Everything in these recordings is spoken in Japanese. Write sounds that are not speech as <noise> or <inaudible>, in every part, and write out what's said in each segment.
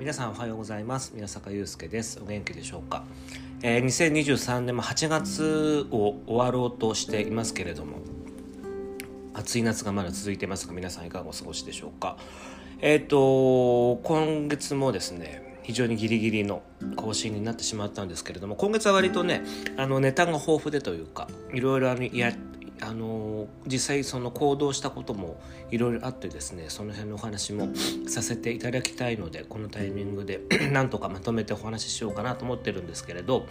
皆さんおはようございます。宮坂祐介です。お元気でしょうか、えー、2023年も8月を終わろうとしていますけれども暑い夏がまだ続いてますが皆さんいかがお過ごしでしょうか？えっ、ー、と今月もですね非常にギリギリの更新になってしまったんですけれども今月は割とねあのネタが豊富でというかいろいろあのやあの実際その行動したこともいろいろあってですねその辺のお話もさせていただきたいのでこのタイミングで <clears throat> なんとかまとめてお話ししようかなと思ってるんですけれど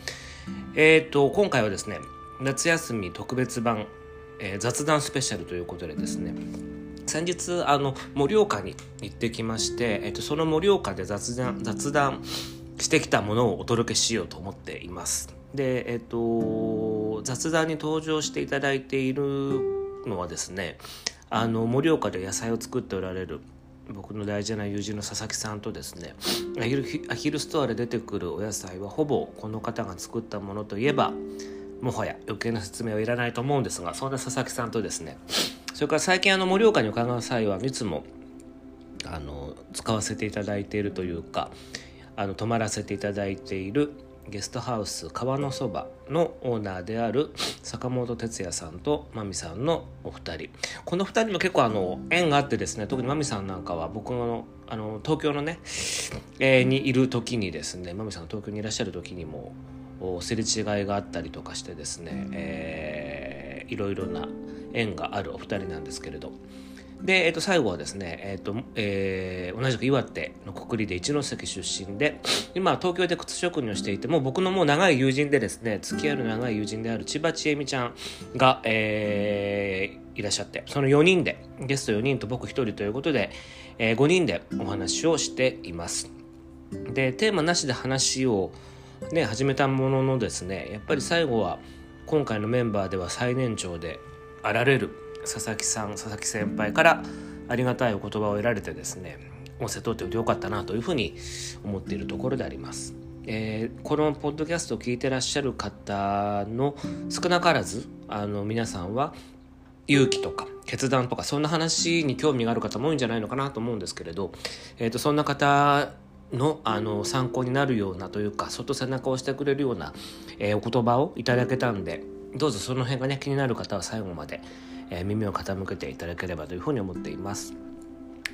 え、ー、と今回はですね夏休み特別版、えー、雑談スペシャルということでですね先日あの盛岡に行ってきまして、えーと、その盛岡で雑談雑談してきたものをお届けしようと思っています。でえっ、ー、と雑談に登場していただいているのはですねあの盛岡で野菜を作っておられる僕の大事な友人の佐々木さんとですねアヒルアヒルストアで出てくるお野菜はほぼこの方が作ったものといえばもはや余計な説明はいらないと思うんですがそんな佐々木さんとですねそれから最近あの盛岡に伺う際はいつもあの使わせていただいているというかあの泊まらせていただいているゲストハウス川のそばのオーナーである坂本哲也さんとまみさんのお二人。この二人も結構あの縁があってですね特にまみさんなんかは僕のあの東京のね、えー、にいる時にですねまみさんが東京にいらっしゃる時にもすれ違いがあったりとかしてですね、えー、いろいろな縁があるお二人なんですけれど。で、えー、と最後はですね、えーとえー、同じく岩手の国立で一関出身で今東京で靴職人をしていても僕のもう長い友人でですね付き合いの長い友人である千葉千恵美ちゃんが、えー、いらっしゃってその4人でゲスト4人と僕1人ということで、えー、5人でお話をしています。でテーマなしで話をね始めたもののですねやっぱり最後は今回のメンバーでは最年長であられる佐々木さん佐々木先輩からありがたいお言葉を得られてですね音声取っておいてよかったなというふうに思っているところであります。えー、このポッドキャストを聞いてらっしゃる方の少なからずあの皆さんは勇気とか決断とかそんな話に興味がある方も多いんじゃないのかなと思うんですけれど、えーと、そんな方のあの参考になるようなというかそっと背中を押してくれるような、えー、お言葉をいただけたんでどうぞその辺がね気になる方は最後まで、えー、耳を傾けていただければというふうに思っています。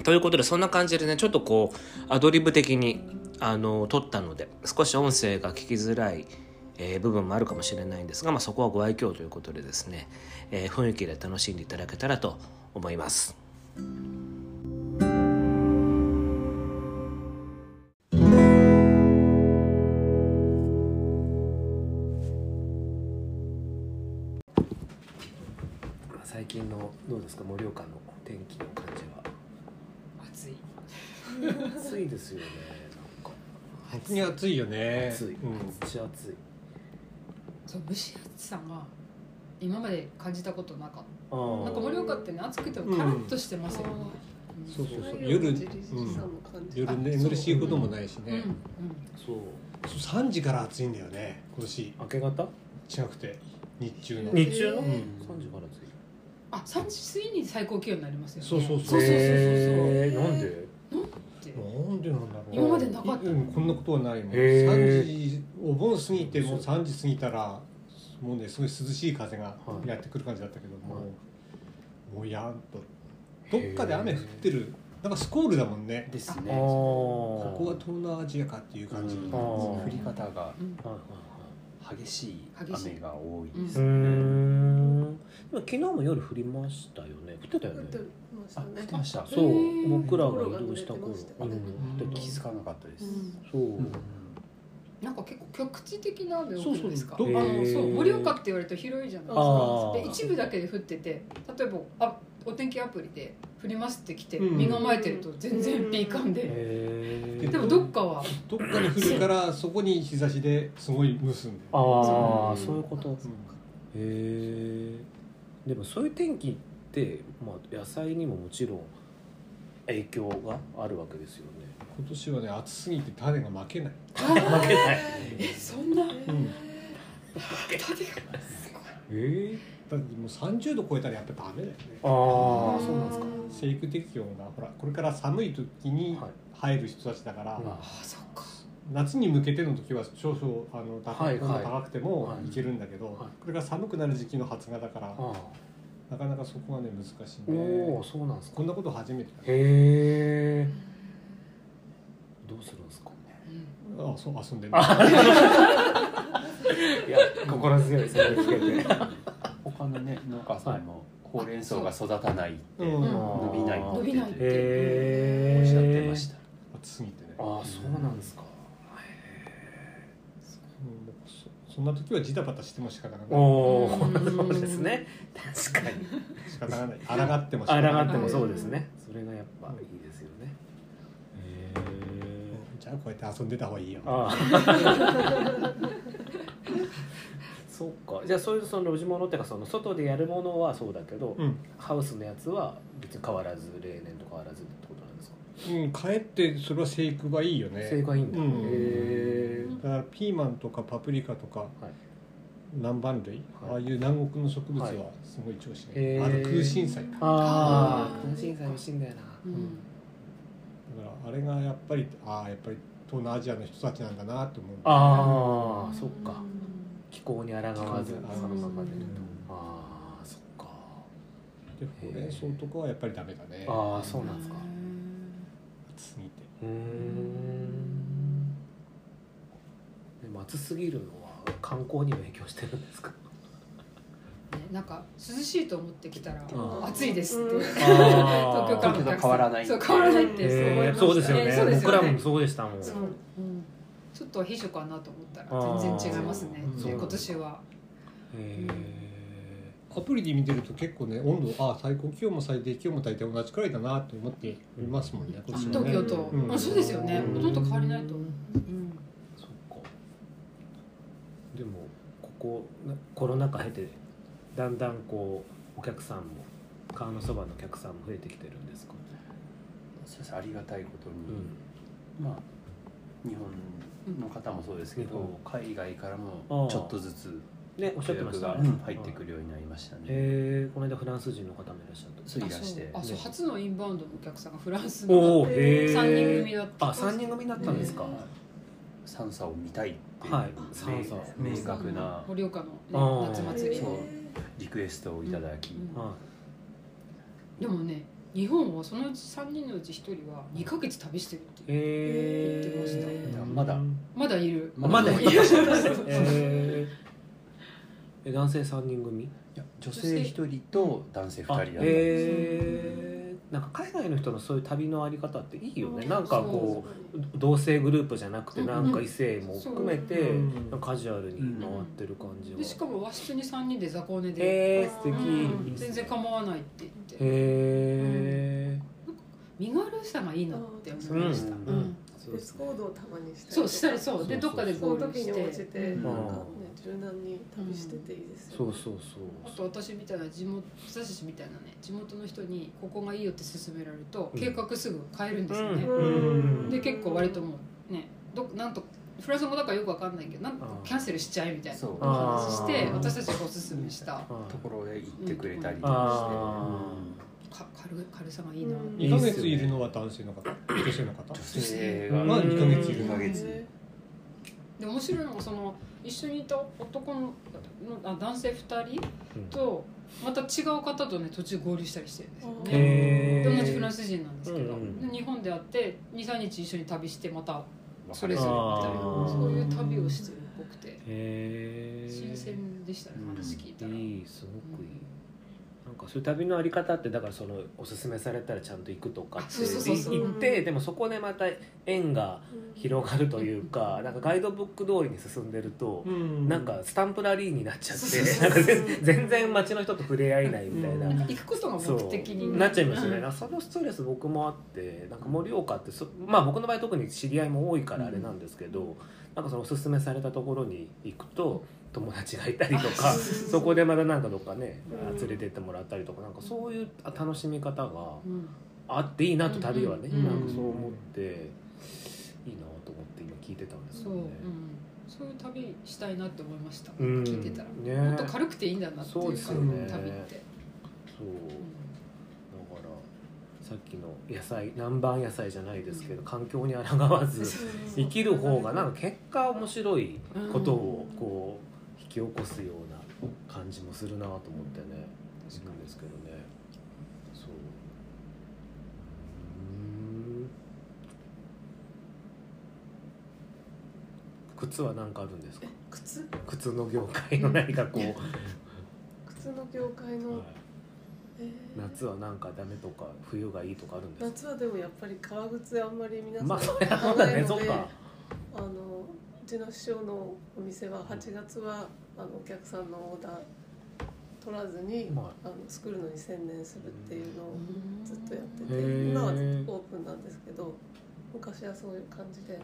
ということでそんな感じでねちょっとこうアドリブ的にあの撮ったので少し音声が聞きづらい、えー、部分もあるかもしれないんですが、まあ、そこはご愛嬌ということでですね、えー、雰囲気で楽しんでいただけたらと思います。近のどうですか盛岡の天気の感じは。暑い。暑いですよねなんか。に暑いよね。暑い、うん、めっちゃ暑い。そう蒸し暑さが今まで感じたことなかった。なんか盛岡ってね暑くてもカラッとしてますよね、うん、そうそうそう。夜、うん、夜寝るしこともないしね、うんうん、そう。三時から暑いんだよね今年。明け方？違くて。日中の。日中の、うん、3時から暑いあ三時過ぎに最高気温になりますよね。そうそうそうそう。そうそうなんで？なんで？なんだろう。今までなかった。こんなことはないもん。3時お盆過ぎてもう3時過ぎたらもうねすごい涼しい風がやってくる感じだったけども、はい、もうやんとどっかで雨降ってる。なんかスコールだもんね。ですね。ここが東南アジアかっていう感じ。降り方が激しい雨が多いですね。昨日も夜降りましたよね。降ってたよね。あ降ってましたそう。僕らが移動した頃、うん、気づかなかったです、そう、なんか結構局地的な雨多くないですか？あのそう。盛岡って言われると広いじゃないですか。で一部だけで降ってて例えばあお天気アプリで降りますって来て、身構えてると全然ピーカンで、でもどっかは。どっかに降るからそこに日差しですごい蒸すんでああそう。いうこと、へえでもそういう天気って、まあ、野菜にももちろん影響があるわけですよね。今年はね暑すぎて種が負けない。負けない。えそんな、うん、種がえー、だってもう30度超えたらやっぱダメだよね。ああそうなんですか。生育適温がほらこれから寒い時に入る人たちだから、あ。あそっか。夏に向けての時は少々あの高,、はいはい。高くてもはいいけるんだけど、はい。これから寒くなる時期の発芽だから、あなかなかそこはね難しいおね。おそうなんですか。こんなこと初めてへえどうするんですかね。うん。あそう遊んでるいや心強いそれつけて他のね農家さんもほうれん草が育たないってうん。伸びないって伸びないっておっしゃってました暑すぎてねああそうなんですか。うんそそんな時はジタバタしても仕方がない。そうですね確かに。仕方がない。抗っても仕方がない。抗ってもそうですね。それがやっぱいいですよね。へえじゃあこうやって遊んでた方がいいよ。ああ <laughs> そうか。じゃあそういうその路地物っていうかその外でやるものはそうだけど、うん、ハウスのやつは別に変わらず例年と変わらずってことなんですか？うん、かえってそれは生育がいいよね。正解いいんだ、うん。へえだからピーマンとかパプリカとか、はい。南蛮類、はい。ああいう南国の植物ははい。すごい調子がいい、あと空心菜だか。ああ空心菜美味しいんだよな、うん。らあれがやっぱりああやっぱり東南アジアの人たちなんだなって思う。ああそっか。うん気候に抗わずそ抗わずのままでると、うん。ああそっか。でほうれん草とかはやっぱりダメだね。ああそうなんですか。暑すぎて。うーん。でも暑すぎるのは観光にも影響してるんですか？ねなんか涼しいと思ってきたらうん。暑いですって。うん。<laughs> 東京からあのお客さん東京と変わらないそう変わらないってーそう思いました。そうですよね。ねそうですよね。僕らもそうでしたもん。そう。うんちょっと秘書かなと思ったら全然違いますね今年は。へアプリで見てると結構ね温度あ最高気温も最低気温も大体同じくらいだなって思っていますもんね今年はね。東京と。うん。あそうですよね。うん。ほとんど変わりないと思う。うん。ーそっか。でもここコロナ禍経てだんだんこうお客さんも川のそばのお客さんも増えてきてるんですか、そうですありがたいことに、うん。まあ日本の方もそうですけど、うん。海外からあもーちょっとずつねおっしゃって予約がましたね、入ってくるようになりましたね。えー、この間フランス人の方もいらっしゃった。そういらして。あそうあそう初のインバウンドのお客さんがフランスおのお人組だった。あ三人組だったんですか、三差を見たいっていう、はい。明三差明確な盛岡のね夏祭りリクエストをいただき、うん。はでもね日本はそのうち3人のうち1人は2ヶ月旅してるって言ってました。まだまだいる。まだいる。いる。<laughs> え男性三人組？いや女性一人と男性二人だったんです、えー、なんか海外の人のそういう旅のあり方っていいよね。なんかこう同性グループじゃなくてうんなんか異性も含めてカジュアルに回ってる感じは、でしかも和室に3人で雑魚寝で、えー、素敵、うん。全然構わないって言って。へ身軽さがいいなって思いました、うん。うん別行動をたまにしたりそうしたりそう。でそうそうどっかでそのゴールし時に応じててうんなんかね柔軟に旅してていいですよねそうそうあそう。と私みたいな地元私たちみたいなね地元の人にここがいいよって勧められるとうん。計画すぐ変えるんですよね、うん。で結構割ともうねどなんとフランス語だからよくわかんないけどなんとかキャンセルしちゃえみたいなそう。話して私たちがおすすめしたあところへ行ってくれたりとあかか軽い軽さがいいな、うん。2ヶ月いるのは男性の方？女性。の方？女性が。まあ2ヶ月いる。2ヶ月。で面白いのがその一緒にいた男のあ男性2人とまた違う方とね途中合流したりしてるんですよね。同じフランス人なんですけど、うんうんで日本で会って23日一緒に旅してまたそれぞれみたいあなー。そういう旅をしてるっぽくて。へえ新鮮でしたねうん話聞いたら、いいすごくいい、なんかそういう旅のあり方ってだからそのおすすめされたらちゃんと行くとかってあそうそうそうそう。言ってでもそこでまた縁が広がるというかなんかガイドブック通りに進んでると、うん。なんかスタンプラリーになっちゃってなんか全全然街の人と触れ合えないみたいな。うん。行くことが目的になっちゃいますよね、うん。そのストレス僕もあってなんか盛岡ってそまあ僕の場合特に知り合いも多いからあれなんですけど、なんかそのおすすめされたところに行くと友達がいたりとかそこでまたなんかどっかねうん。連れてってもらったりとかなんかそういう楽しみ方がうん。あっていいなと旅はね、うん。なんかそう思っていいなと思って今聞いてたんですよね。、そういう旅したいなって思いました、うん。聞いてたら、ね。もっと軽くていいんだなっていうかそうですよね。旅って、そうさっきの野菜南蛮野菜じゃないですけど環境に抗わず生きる方がなんか結果面白いことをこう引き起こすような感じもするなと思ってね確かですけどね。そう。うん。靴は何かあるんですか？靴？靴の業界の何かこう、<laughs> 靴の業界の、はい。えー夏はなんかダメとか冬がいいとかあるんですか？夏はでもやっぱり革靴あんまり皆さんまあそ買りゃそうだわないので、ねそっか。あのうちの師匠のお店は8月はあのお客さんのオーダー取らずに、はあ。の作るのに専念するっていうのをずっとやってて今はオープンなんですけど昔はそういう感じでや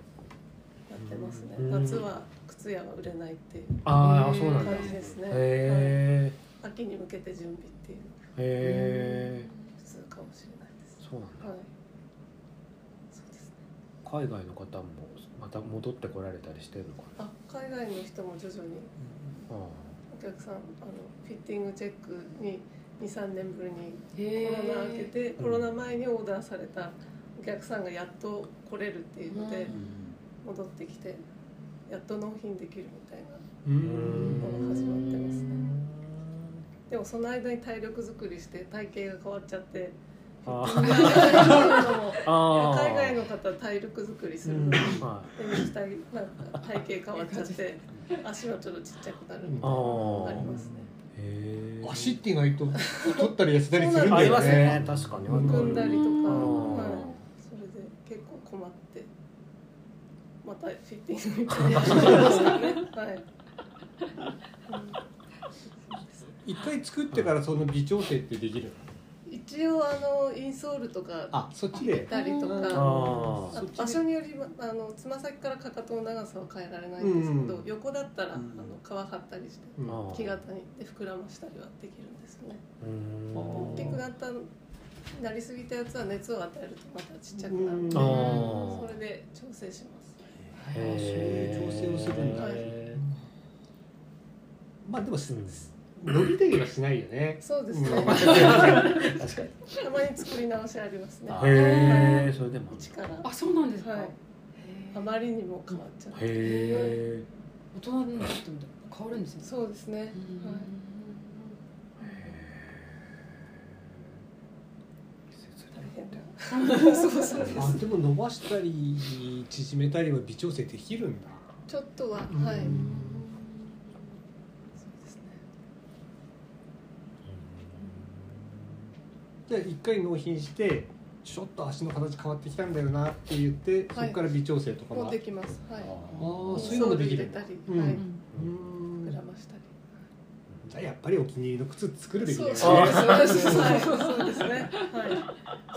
ってますね。うん。夏は靴屋は売れないっていう感じですね、秋に向けて準備っていうへえ普通かもしれないです。そうなんだ。はい。そうですね。海外の方もまた戻ってこられたりしてるのかな？あ海外の人も徐々に。あお客さんあのフィッティングチェックに23年ぶりにへコロナ明けてうん。コロナ前にオーダーされたお客さんがやっと来れるっていうので戻ってきてやっと納品できるみたいなうん。始まってますねでもその間に体力作りして体型が変わっちゃってあ海外の方は体力作りするのにはで肉体なんか体型変わっちゃって足はちょっとちっちゃくなるみたいなあのーがありますね。いへえ足って意外と取ったり痩せたりするんだありますよねね。確かに。むくんだりとか、ー。はい、それで結構困ってまたフィッティングみたいになりましたね。はい、一回作ってからその微調整ってできるの？一応あのインソールとかあそっちで？たりとか場所によりあのつま先からかかとの長さは変えられないんですけど、うん。横だったら、うん。あの皮張ったりしてうん。あ木型にで膨らましたりはできるんですよね。うん。大きくなったなりすぎたやつは熱を与えるとまたちっちゃくなるんで、うん。あそれで調整します。そういう調整をするんだ。へまあでもす伸びたりはしないよね。そうですね、確かにまに作り直しありますね。へえそれでも。一から。あそうなんですか、はい。へあー。まりにも変わっちゃって。へえ大人になっても変わるんですね。そうですね、はい。大変だ。そうそうですあでも伸ばしたり縮めたりは微調整できるんだ。ちょっとは、うん。はいそうですねじゃあ一回納品してちょっと足の形変わってきたんだよなって言って、はい。そこから微調整とかも。できます。はい。ああそういうのもできる。うん。はい、うん。膨らましたり。じゃあやっぱりお気に入りの靴作るべきだよね。そうそうですそうですはい。そうですね。はい。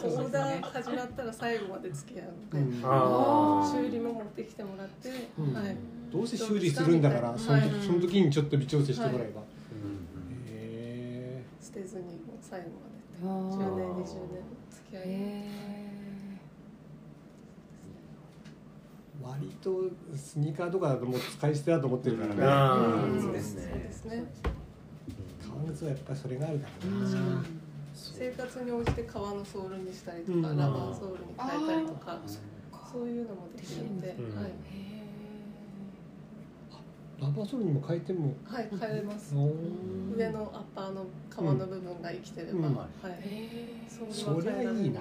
オーダー始まったら最後まで付き合うので、うん。修理も持ってきてもらって、う。んはい。どうせ修理するんだからその時,、はい。その時にちょっと微調整してもらえば、うんへ捨てずにもう最後あまで10ー。年20年付き合い、へー。割とスニーカーとかだともう使い捨てだと思ってるからね、そうですね。革靴はやっぱりそれがあるからね、生活に応じて革のソールにしたりとか、うん。ラバーソールに変えたりとかあそういうのもできるので、うんはい、へラバーソールにも変えても。はい、変えれます。お上のアッパーの革の部分が生きてれば、うん。はい。ー。へソールは変えられはい。いいな。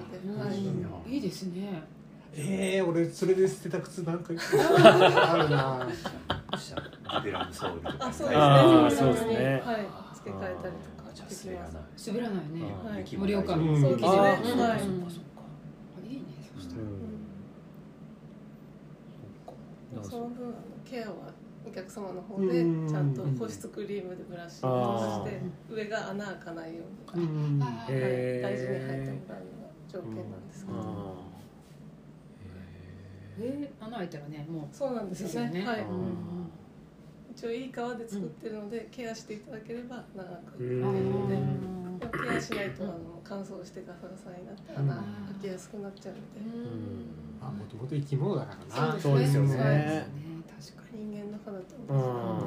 ーいいですね。ええー、俺それで捨てた靴なんか。<laughs> あるな。ベランソールとか。あそうですね。あー自分にそうですね。はい。付け替えたりとかじゃ滑らない滑らない。ね盛岡うんそうですね。はいうんそっかそっか。あいいねそしたら。うん。その分あのケアはお客様の方でうんちゃんと保湿クリームでブラッシングをして上が穴開かないように、うんあはい、大事に入ってもらうのが条件なんですけど、あえー。穴開いたらねもうそうなんですですよね。よねはい。ー一応いい革で作ってるので、ケアしていただければ長く。うんでもあケアしないとあの乾燥してガサガサになって穴開きやすくなっちゃうので、あもともと生き物だからな。そうですよね。そうですね。確かに人間の肌とうん同じなので、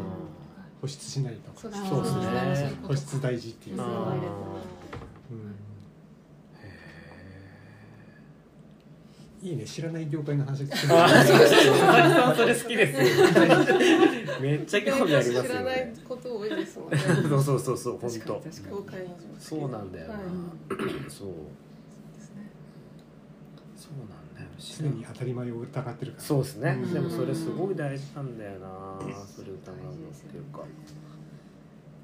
保湿しないとそうですね。保湿大事っていう。うん。いいね。知らない業界の話 <laughs> めっちゃ興味あります知らないよ。ねこと多いですもんね。そうそうそうそう本当。そうなんだよな、はい。そう。ですねそうなんだよ常に当たり前を疑ってるから。そうですね、うん。でもそれすごい大事なんだよなそれ疑うのっていうか。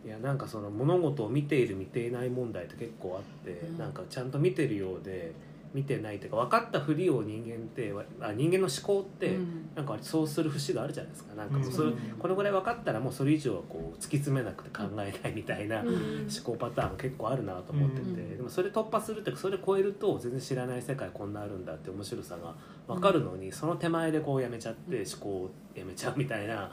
いやなんかその物事を見ている見ていない問題って結構あって、うん。なんかちゃんと見てるようで見てないっていうか分かったふりを人間ってあ人間の思考って、うん。なんかそうする節があるじゃないですか。なんかもうそれ、うんこのぐらい分かったらもうそれ以上はこう突き詰めなくて考えないみたいな思うん。考パターン結構あるなと思ってて、うん。でもそれ突破するってそれ超えると全然知らない世界こんなあるんだって面白さが分かるのに、その手前でこうやめちゃって思考をやめちゃうみたいな。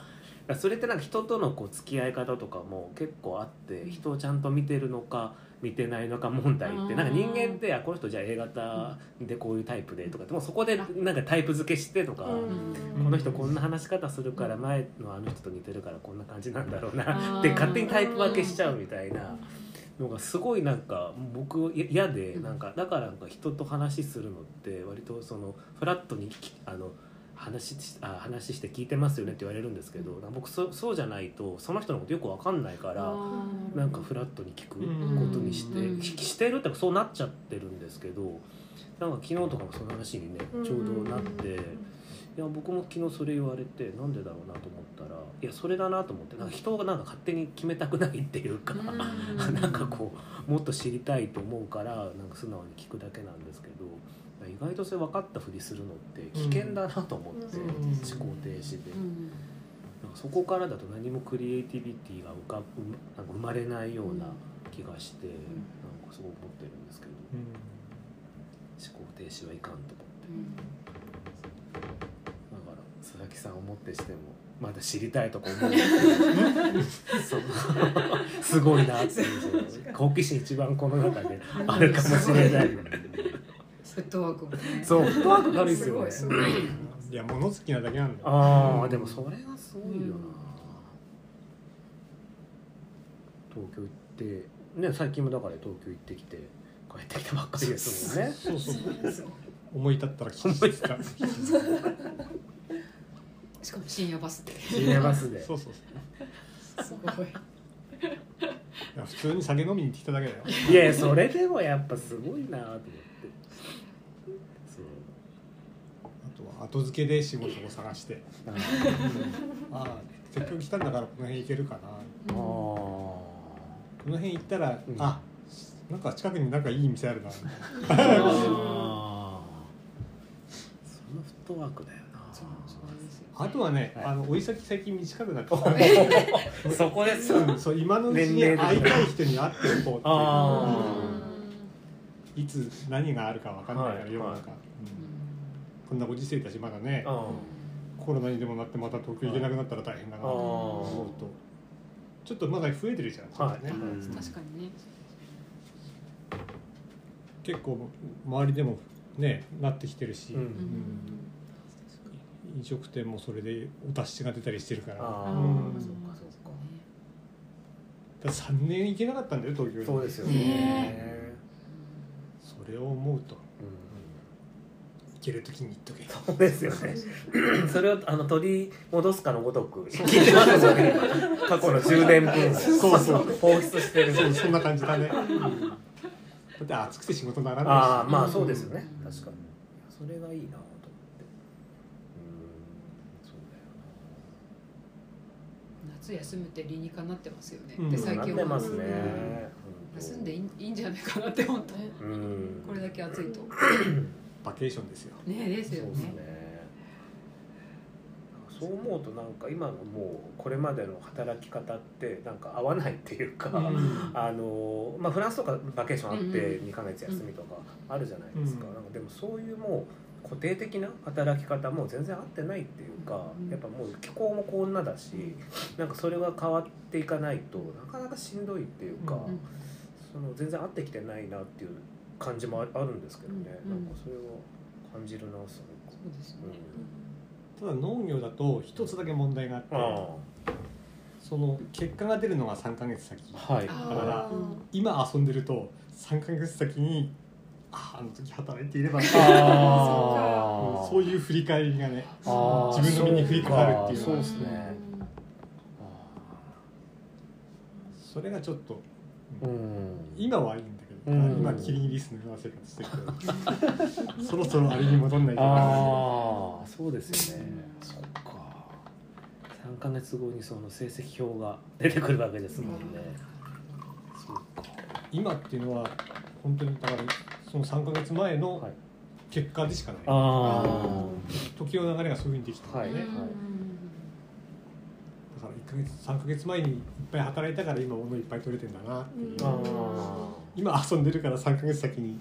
それってなんか人とのこう付き合い方とかも結構あって人をちゃんと見てるのか見てないのか問題ってなんか人間ってあこの人じゃあ A 型でこういうタイプでとかってもうそこでなんかタイプ付けしてとか、うん。この人こんな話し方するから前のあの人と似てるからこんな感じなんだろうなって勝手にタイプ分けしちゃうみたいなのがすごいなんか僕い嫌でなんかだからなんか人と話するのって割とそのフラットにきあの話しあ話して聞いてますよねって言われるんですけど僕そそうじゃないとその人のことよく分かんないからなんかフラットに聞くことにして、うん。ししてるってそうなっちゃってるんですけどなんか昨日とかもその話にねちょうどなって。いや僕も昨日それ言われてなんでだろうなと思ったらいやそれだなと思ってなんか人がなんか勝手に決めたくないっていうか、<laughs> なんかこうもっと知りたいと思うからなんか素直に聞くだけなんですけど意外とそれ分かったふりするのって危険だなと思って、うん思考停止で、うんなんかそこからだと何もクリエイティビティが浮かぶなんか生まれないような気がして、なんかすごい思ってるんですけど思考停止はいかんと思って。だから佐々木さんをもってしてもまだ知りたいとか思うすごいなっていう好奇心一番この中であるかもしれないフットワークもね。そう。フットワーク軽い。ですよねすごいすごいいや物好きなだけなんだよ。ああでもそれがすごいよな、東京行ってね最近もだから東京行ってきて帰ってきたばっかりですもんね。そうそう思い立ったら聞きた。しかも深夜バスで。深夜バスで。そうそう。そうすごい。いや普通に酒飲みに行ってきただけだよ。いやそれでもやっぱすごいなと思ってそうあとは後付けで仕事を探して。あああせっかく来たんだからこの辺行けるかな。あこの辺行ったら、うん。あなんか近くになんかいい店あるな。あ <laughs> そのフットワークだよあとはね、はい。あの追い先最近短くなってき <laughs> そこです。た、うん、そう今のうちに会いたい人に会っておこうっていう。あいつ何があるか分かんないから、はい。世の中、うんこんなご時世だしまだねあコロナにでもなってまた東京行けなくなったら大変だなと思うとちょっとまだ増えてるじゃん、はい。ね。うん。確かにね。結構周りでもねなってきてるし、うん。うん。飲食店もそれでお達しが出たりしてるから。だかああうん。そうかそうから3年行けなかったんだよ東京に。そうですよね。それを思うと。うん行ける時に行っとけ。そうですよね。<laughs> それをあの取り戻すかのごとく過去の10年分。そうそう。放出してる。そんな感じだね、だって暑くて仕事ならないし。ああまあそうですよね。確かに。それがいいなと思って。うん。そう夏休むって理にかなってますよね、うん。で最近は。なってますね。休んでいいいいんじゃないかなって思った。ねうん。これだけ暑いと <laughs> バケーションですよ。ねですよそうですね。ねそう思うとなんか今のもうこれまでの働き方ってなんか合わないっていうか、あのまあ、フランスとかバケーションあってうん2ヶ月休みとかあるじゃないですか,、うん。なんかでもそういうもう固定的な働き方も全然合ってないっていうか、うん。やっぱもう気候もこんなだし、なんかそれが変わっていかないとなかなかしんどいっていうか、うん。その全然合ってきてないなっていう感じもああるんですけどね、うんなんかそれを感じるなすごく。そうですね。ただ農業だと一つだけ問題があってあその結果が出るのが3ヶ月先。あはい。あだからうん今遊んでると3ヶ月先にああの時働いていれば <laughs> そういう振り返りがね自分の身に降りかかるっていうそうですね。それがちょっとうん。今はいいんうん。今キリギリスのような生活してるけどそろそろあれに戻んないとなああそうですよね。そっか。3か月後にその成績表が出てくるわけですもんね。そうか。今っていうのは本当にだからその3か月前のはい。結果でしかない、あ時の流れがそういうふうにできてる。んでね、はい。はいだから1ヶ月3か月前にいっぱい働いたから今物いっぱい取れてんだなっていう、ああ今遊んでるから3か月先に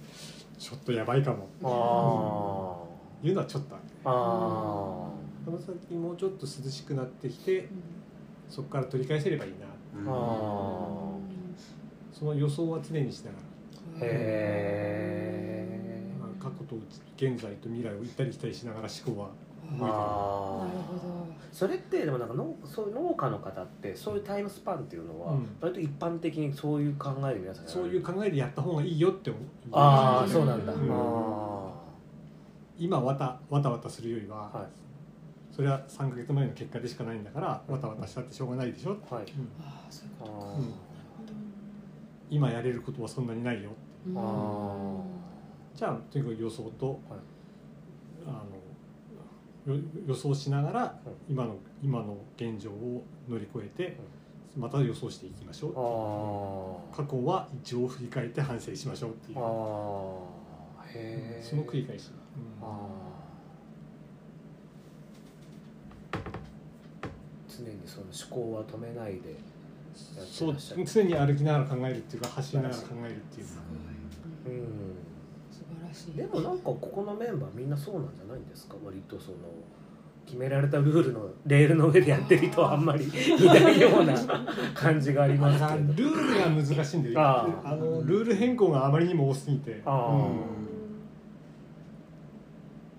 ちょっとやばいかも。あいうのはちょっとある。ああその先もうちょっと涼しくなってきてそこから取り返せればいいな。ああその予想は常にしながら、へえまあ、過去と現在と未来を行ったり来たりしながら思考はなるあほそれってでもなんかのそういう農家の方ってそういうタイムスパンっていうのはうん。割と一般的にそういう考えで皆さんそういう考えでやった方がいいよって思う。ああそうなんだ、うん。あ今わたわたわたするよりは、はい。それは3か月前の結果でしかないんだからわたわたしたってしょうがないでしょ、あはい。うん。ああそういうこあー、うん。今やれることはそんなにないよとあじゃあとにかく予想と、はい。あのよ予想しながら今の今の現状を乗り越えてまた予想していきましょうあ過去は一応振り返って反省しましょうっていう。その繰り返し、うん。常にその思考は止めないでやってそう常に歩きながら考えるっていうか走りながら考えるっていううん素晴らしいでもなんかここのメンバーみんなそうなんじゃないんですか？割とその決められたルールのレールの上でやってる人はあんまりいないような <laughs> 感じがありますけど。ルールが難しいんであああ。のルール変更があまりにも多すぎて。ああ、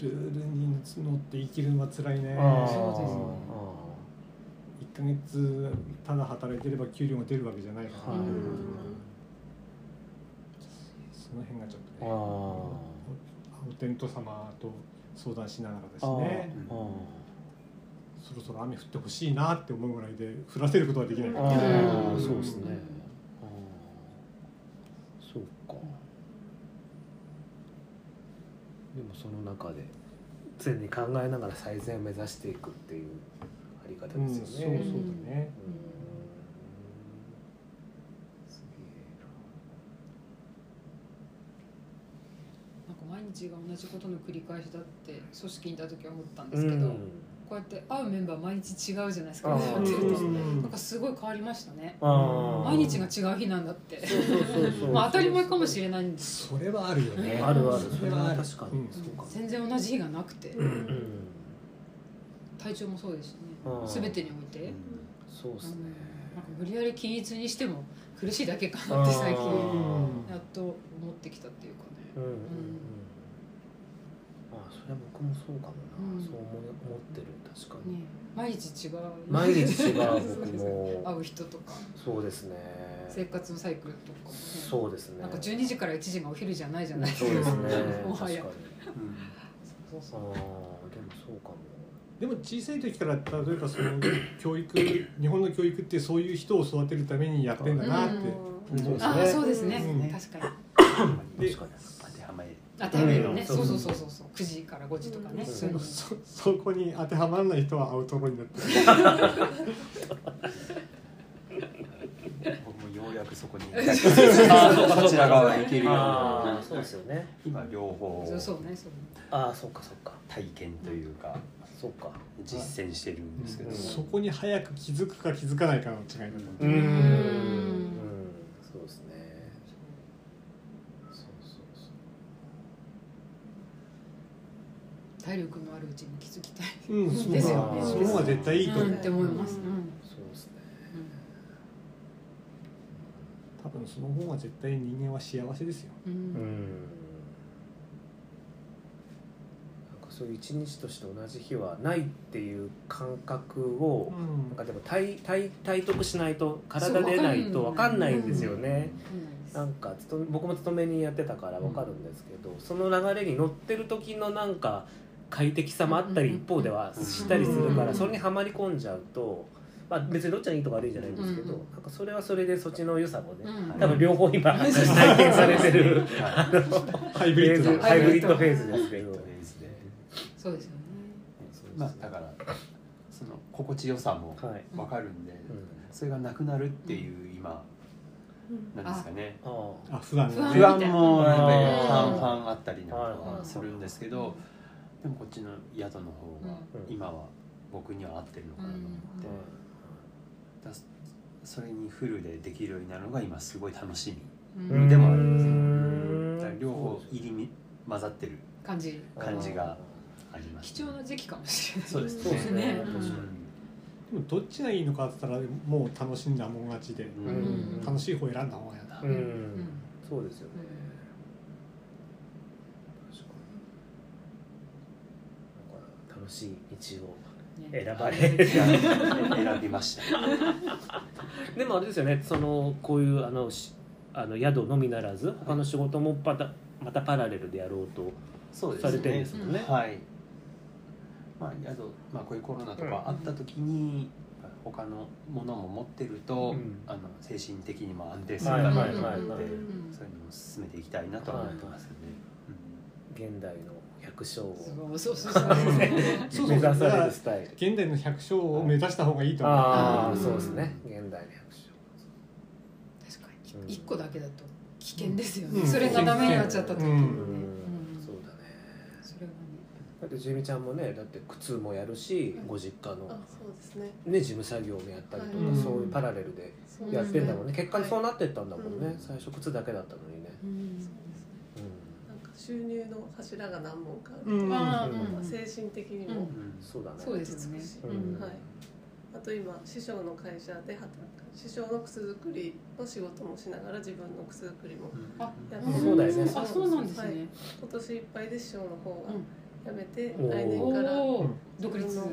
ルールに乗って生きるのは辛いね。そうですね。1ヶ月ただ働いてれば給料が出るわけじゃないから、はいその辺がちょっとあねおテント様と相談しながらですあねあそろそろ雨降ってほしいなって思うぐらいで降らせることはできないああそうですねそうかでもその中で常に考えながら最善を目指していくっていうあり方うんですよね、そうそうだねうんすげなんか毎日が同じことの繰り返しだって組織にいた時は思ったんですけど、うん。こうやって会うメンバー毎日違うじゃないですかあー。やってると。うんなんかすごい変わりましたね。毎日が違う日なんだって。<laughs> まあ当たり前かもしれないんです。それはあるよね。<laughs> あるある。それは確かに、全然同じ日がなくて。うん体調もそうですしね。うん全てにおいて、そうですね。うんなんか無理やり均一にしても苦しいだけかなって最近あやっと思ってきたっていうかね。うんうんうん。あそれは僕もそうかもな、うん。そう思い思ってる確かに、ね。毎日違う毎日違う僕 <laughs> 会もう人とか。そうですね。生活のサイクルとかもね。そうですね。なんか12時から1時がお昼じゃないじゃないですか。そうですね。<laughs> もはや。確かに。そうそうああでもそうかも。でも小さい時から例えばその教育日本の教育ってそういう人を育てるためにやってんだなって思う。ああそうですね、うん。確かに。で確かに当てはめるね、うんそうそうそうそうそう。9時から5時とかね、うん。そそそこに当てはまらない人はアウトローになってる。僕もようやくそこに。<laughs> あそうかそちら側に行けるようああにそうですよね。今両方そうそうねそうああそうかそうか。体験というかそうか。実践してるんですけど、うん。そこに早く気づくか気づかないかの違いだと思う、うんうんそうですねそうそうそう体力のあるうちに気づきたい、うん、そうですよね。その方が絶対いいと思う、うん、って思います、うん。そうですね多分その方が絶対人間は幸せですよ。うん。うん。なんかそういう一日として同じ日はないっていう感覚を、なんかでも体体体得しないと体でないと分かんないんですよね、なんかつと僕も勤めにやってたから分かるんですけど、その流れに乗ってる時のなんか快適さもあったりうん一方ではしたりするから、うんそれにはまり込んじゃうと、まあ、別にどっちがいいとか悪いじゃないんですけど、うんなんかそれはそれでそっちの良さもね、うん。多分両方今体験されてるハイブリッドだハイブリッドフェーズですけど。ですね。そうですよね。まあだからその心地よさもはい。わかるんで、うん。それがなくなるっていう今うん。なんですかね。あ。あ不安不安もやっ半々あったりなんかはいはするんですけどでもこっちの宿の方がうん。今は僕には合ってるのかなと思って。あだそれにフルでできるようになるのが今すごい楽しみ。うん。でもあるん。だから両方入りに混ざってる感じ感じがあります貴重な時期かもしれない。そうですそうですね。ねでもどっちがいいのかって言ったらもう楽しんだもん勝ちで。うん。うん。楽しい方選んだ方がやだ。うん、ん。そうですよねなんか楽しい道をね。選ばれ <laughs> 選びました。<laughs> でもあれですよね。そのこういうあのしあの宿のみならず他の仕事もまたまたパラレルでやろうとされてるんですもんね。はい。まあ宿、まあ、こういうコロナとかあった時に、他のものも持ってると、うん。あの精神的にも安定するかはいなと思って、そういうのを進めていきたいなとは思ってますよね、現代の百姓を。そうそうそうそう。<laughs> 目指されるスタイル。現代の百姓を目指した方がいいと思う。そうですね。現代の百姓。確かうんに。一個だけだと危険ですよね、うん。それがダメになっちゃった時。にね、うん。うん。そうだね。それはね。だってジェミちゃんもねだって靴もやるし、ご実家のあそうですね。ね事務作業もやったりとか、はい。そういうパラレルでやってんだもんね、ね結果にそうなってったんだもんね、はい。最初靴だけだったのにね。うん収入の柱が何本かあると、うん。あうん。ーうん精神的にもうん。うんそうだね。そうですよねはい、あと今師匠の会社で働く。師匠の靴作りの仕事もしながら自分の靴作りもあやってそうだよね。あそうなんですね、はい。今年いっぱいで師匠の方が辞めて、うん。来年から独立の方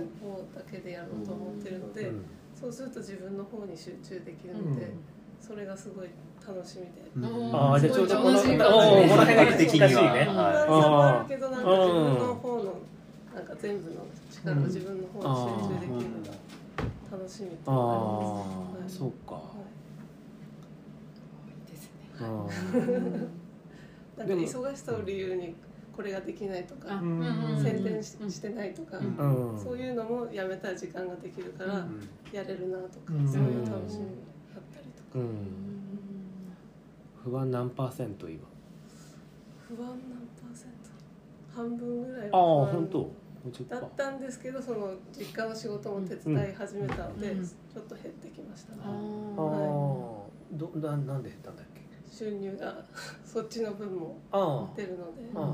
だけでやろうと思ってるので、うん。そうすると自分の方に集中できるので、うん。それがすごい楽しみで。うん。ああじゃあちょうどこのこの辺が近しいね。的には不安さもあるけどなんか自分の方のなんか全部の力を自分の方に集中できるのが楽しみっていうのがあります。そうか。ですねあ <laughs> なんか忙しさを理由にこれができないとか、宣伝ししてないとか。そういうのもやめたら時間ができるからうん。やれるなとか、うん。そういう楽しみだったりとか、うん。不安何パーセント今？不安何パーセント？半分ぐらいああ本当？50%だったんですけどその実家の仕事も手伝い始めたので、うん。ちょっと減ってきましたね、あああどななんで減ったんだっけ？収入が <laughs> そっちの分もあ出るのであ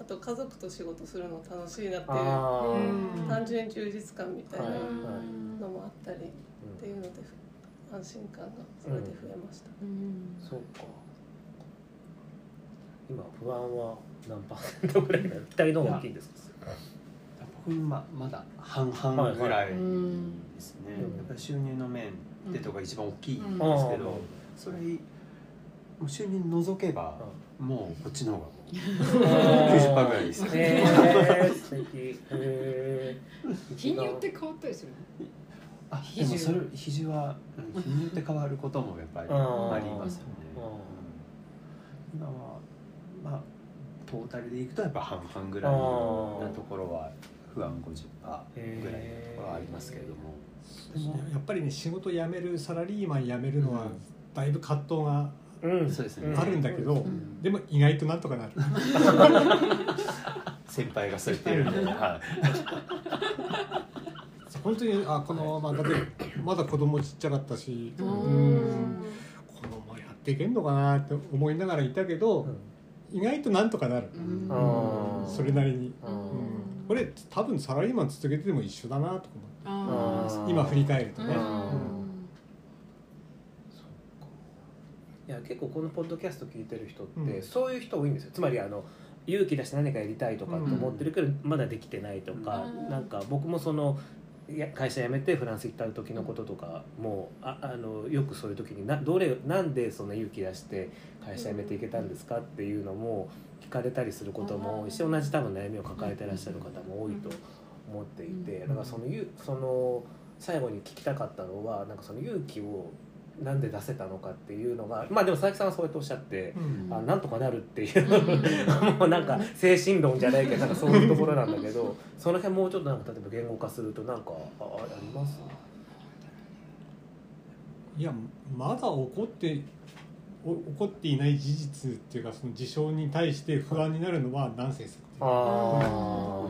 あ。と家族と仕事するの楽しいなってあ。いう単純に充実感みたいなはいのもあったりっていうので安心感がそれで増えました、そうか。今不安は何パーセントぐらいなの？期待の方が大きいんですか？僕ままだ半々ぐらいですね、うん。やっぱり収入の面でとか一番大きいんですけうんど、うん。それもう収入除けば、もうこっちの方がもう90% 90%ぐらいですへえ素敵。へ日によって変わったりするあでもそれ比重はうん日によって変わることもやっぱりありますよね。今はまあトータルでいくとやっぱ半々ぐらいあなーところは不安50%ぐらいのところはありますけれども。でもやっぱりね仕事辞めるサラリーマン辞めるのはだいぶ葛藤がうん。そうですね。あるんだけど、ん。でも意外となんとかなる。<laughs> 先輩がそう言ってるんで、は本当にあこのままだまだ子供ちっちゃかったし、ううん。んこのままやっていけんのかなって思いながらいたけど、意外となんとかなる、それなりに、これ多分サラリーマン続けてても一緒だなとか思あって今振り返るとね、ーうん。いや結構このポッドキャスト聞いてる人って、うん。そういう人多いんですよ。つまりあの勇気出して何かやりたいとかって思ってるけど、まだできてないとか、うん。なんか僕もその会社辞めてフランス行った時のこととかもああのよくそういう時になどれなんでそんな勇気出して会社辞めていけたんですかっていうのも聞かれたりすることも多いし同じ多分悩みを抱えてらっしゃる方も多いと思っていてだからそのゆその最後に聞きたかったのはなんかその勇気をなんで出せたのかっていうのがまあでも佐々木さんはそうやっておっしゃって。うん。あなんとかなるっていう <laughs> もうなんか精神論じゃないけどなんかそういうところなんだけどその辺もうちょっとなんか例えば言語化するとなんかああります？いやまだ起こってお起こっていない事実っていうかその事象に対して不安になるのはナンセンスっていう。あ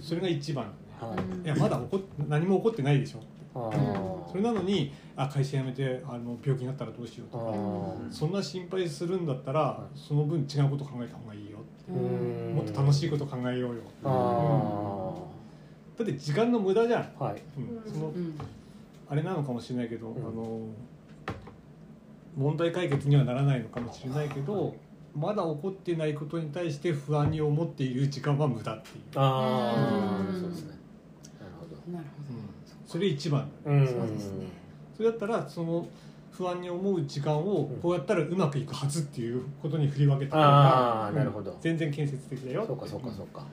それが一番あはい。いやまだ起こっ何も起こってないでしょ。あそれなのにあ会社辞めてあの病気になったらどうしようとかあそんな心配するんだったらその分違うこと考えた方がいいようん。もっと楽しいこと考えようよあだって時間の無駄じゃん、あはい。うん、そのうん。あれなのかもしれないけど、ん。あの問題解決にはならないのかもしれないけどまだ起こってないことに対して不安に思っている時間は無駄っていう、あうん。あそうですね。なるほど。なるそれ一番。うん。そうですね。それだったらその不安に思う時間をこうやったらうまくいくはずっていうことに振り分けた方あがあなるほど。全然建設的だよ。そうかそうかそうか。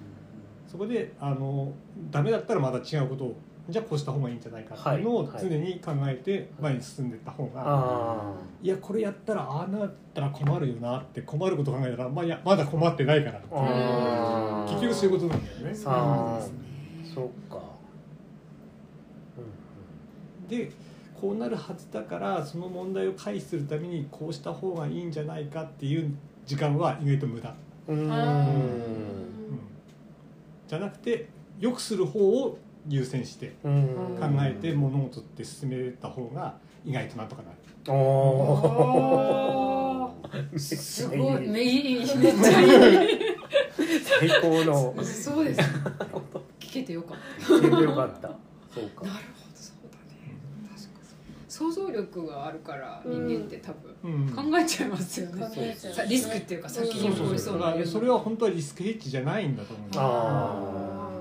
そこであのダメだったらまた違うことをじゃあこうした方がいいんじゃないかっていうのをはい常に考えて前に進んでいった方が、あいやこれやったらああなったら困るよなって困ること考えたら、まあ、いやまだ困ってないからっていう。あ結局そういうことなんだよね。そうかでこうなるはずだからその問題を回避するためにこうした方がいいんじゃないかっていう時間は意外と無駄、じゃなくて良くする方を優先してうん。考えて物事って進めた方が意外となんとかなる。あー。すごい。めいいめっちゃいい最高のそうです聞けてよかっ聞いてよかったそうかたなるほど想像力があるから人間って多分。うん。考えちゃいますよね。うさリスクっていうか先に起こりそううなそれは本当はリスクヘッジじゃないんだと思うああ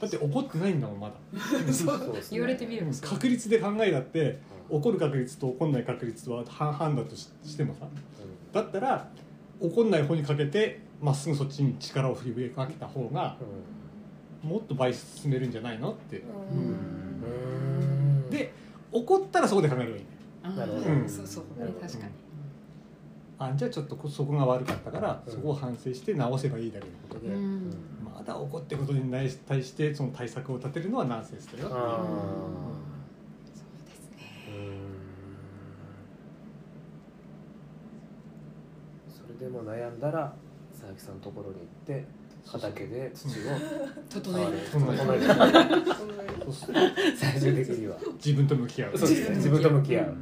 だって怒ってないんだもんまだ。そう。言われてみればそう。確率で考えだって怒る確率と怒んない確率は半々だとししてもさ。だったら怒んない方にかけてまっすぐそっちに力を振りかけた方がもっと倍進めるんじゃないのって。うん。うんで怒ったらそこで考えればいい。なるほど。そうそう。なるほど。確かにあじゃあちょっとこそこが悪かったからうん。そこを反省して直せばいいだけのことで、うん。まだ怒ってることに対してその対策を立てるのはナンセンスだよ。っていうあそうですね。ーうん。それでも悩んだら佐々木さんのところに行って畑で土を <laughs> 整える。整える。最終的には自分と向き合う。そうですね。自分と向き合う。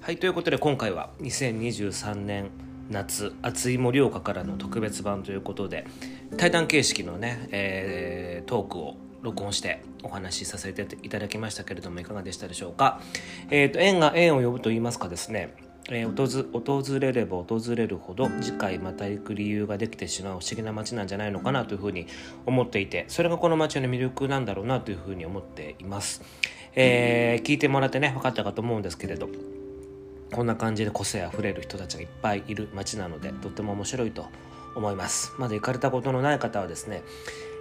はいということで今回は2023年夏熱い盛岡からの特別版ということで対談形式のね、えートークを録音してお話しさせていただきましたけれどもいかがでしたでしょうか、えー、と縁が縁を呼ぶと言いますかですねえー訪訪れれば訪れるほど次回また行く理由ができてしまう不思議な街なんじゃないのかなというふうに思っていてそれがこの街の魅力なんだろうなというふうに思っています、えー聞いてもらってね分かったかと思うんですけれどこんな感じで個性あふれる人たちがいっぱいいる街なのでとっても面白いと思います。まだ行かれたことのない方はですね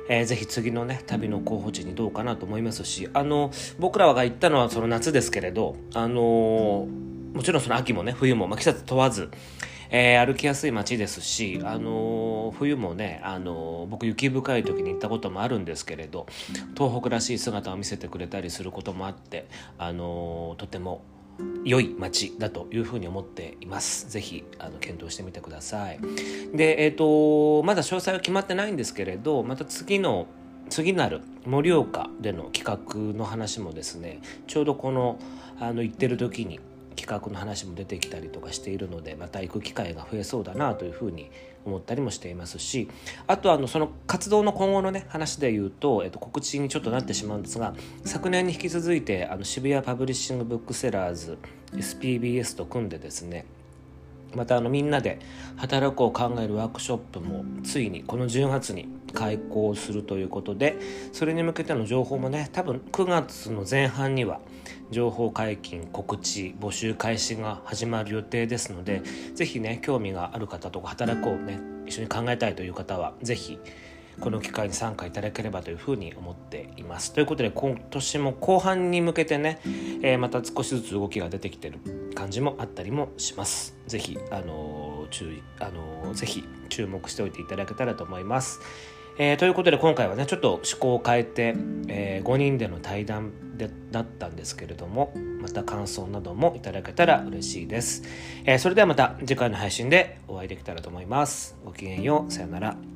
えーぜひ次のね旅の候補地にどうかなと思いますしあの僕らが行ったのはその夏ですけれどあのもちろんその秋もね冬も、まあ、季節問わず、えー歩きやすい街ですし、あの冬もね、あの僕雪深い時に行ったこともあるんですけれど東北らしい姿を見せてくれたりすることもあって、あのとても良い街だというふうに思っています。ぜひあの検討してみてください。で、えっ、とまだ詳細は決まってないんですけれど、また次の次なる盛岡での企画の話もですね、ちょうどこのあの行ってる時に企画の話も出てきたりとかしているので、また行く機会が増えそうだなというふうに思ったりもしていますしあとあのその活動の今後のね話で言うと、えっと、告知にちょっとなってしまうんですが昨年に引き続いてあの渋谷パブリッシングブックセラーズ SPBS と組んでですねまたあのみんなで働くを考えるワークショップもついにこの10月に開講するということでそれに向けての情報もね多分9月の前半には情報解禁告知募集開始が始まる予定ですので是非ね興味がある方とか働くをね一緒に考えたいという方は是非この機会に参加いただければというふうに思っています。ということで今年も後半に向けてね、えー、また少しずつ動きが出てきてる感じもあったりもします。ぜひ、あのー、注意、あのー、ぜひ注目しておいていただけたらと思います。えー、ということで今回はねちょっと趣向を変えて、えー、5人での対談でだったんですけれどもまた感想などもいただけたら嬉しいです、えー、それではまた次回の配信でお会いできたらと思います。ごきげんよう。さよなら。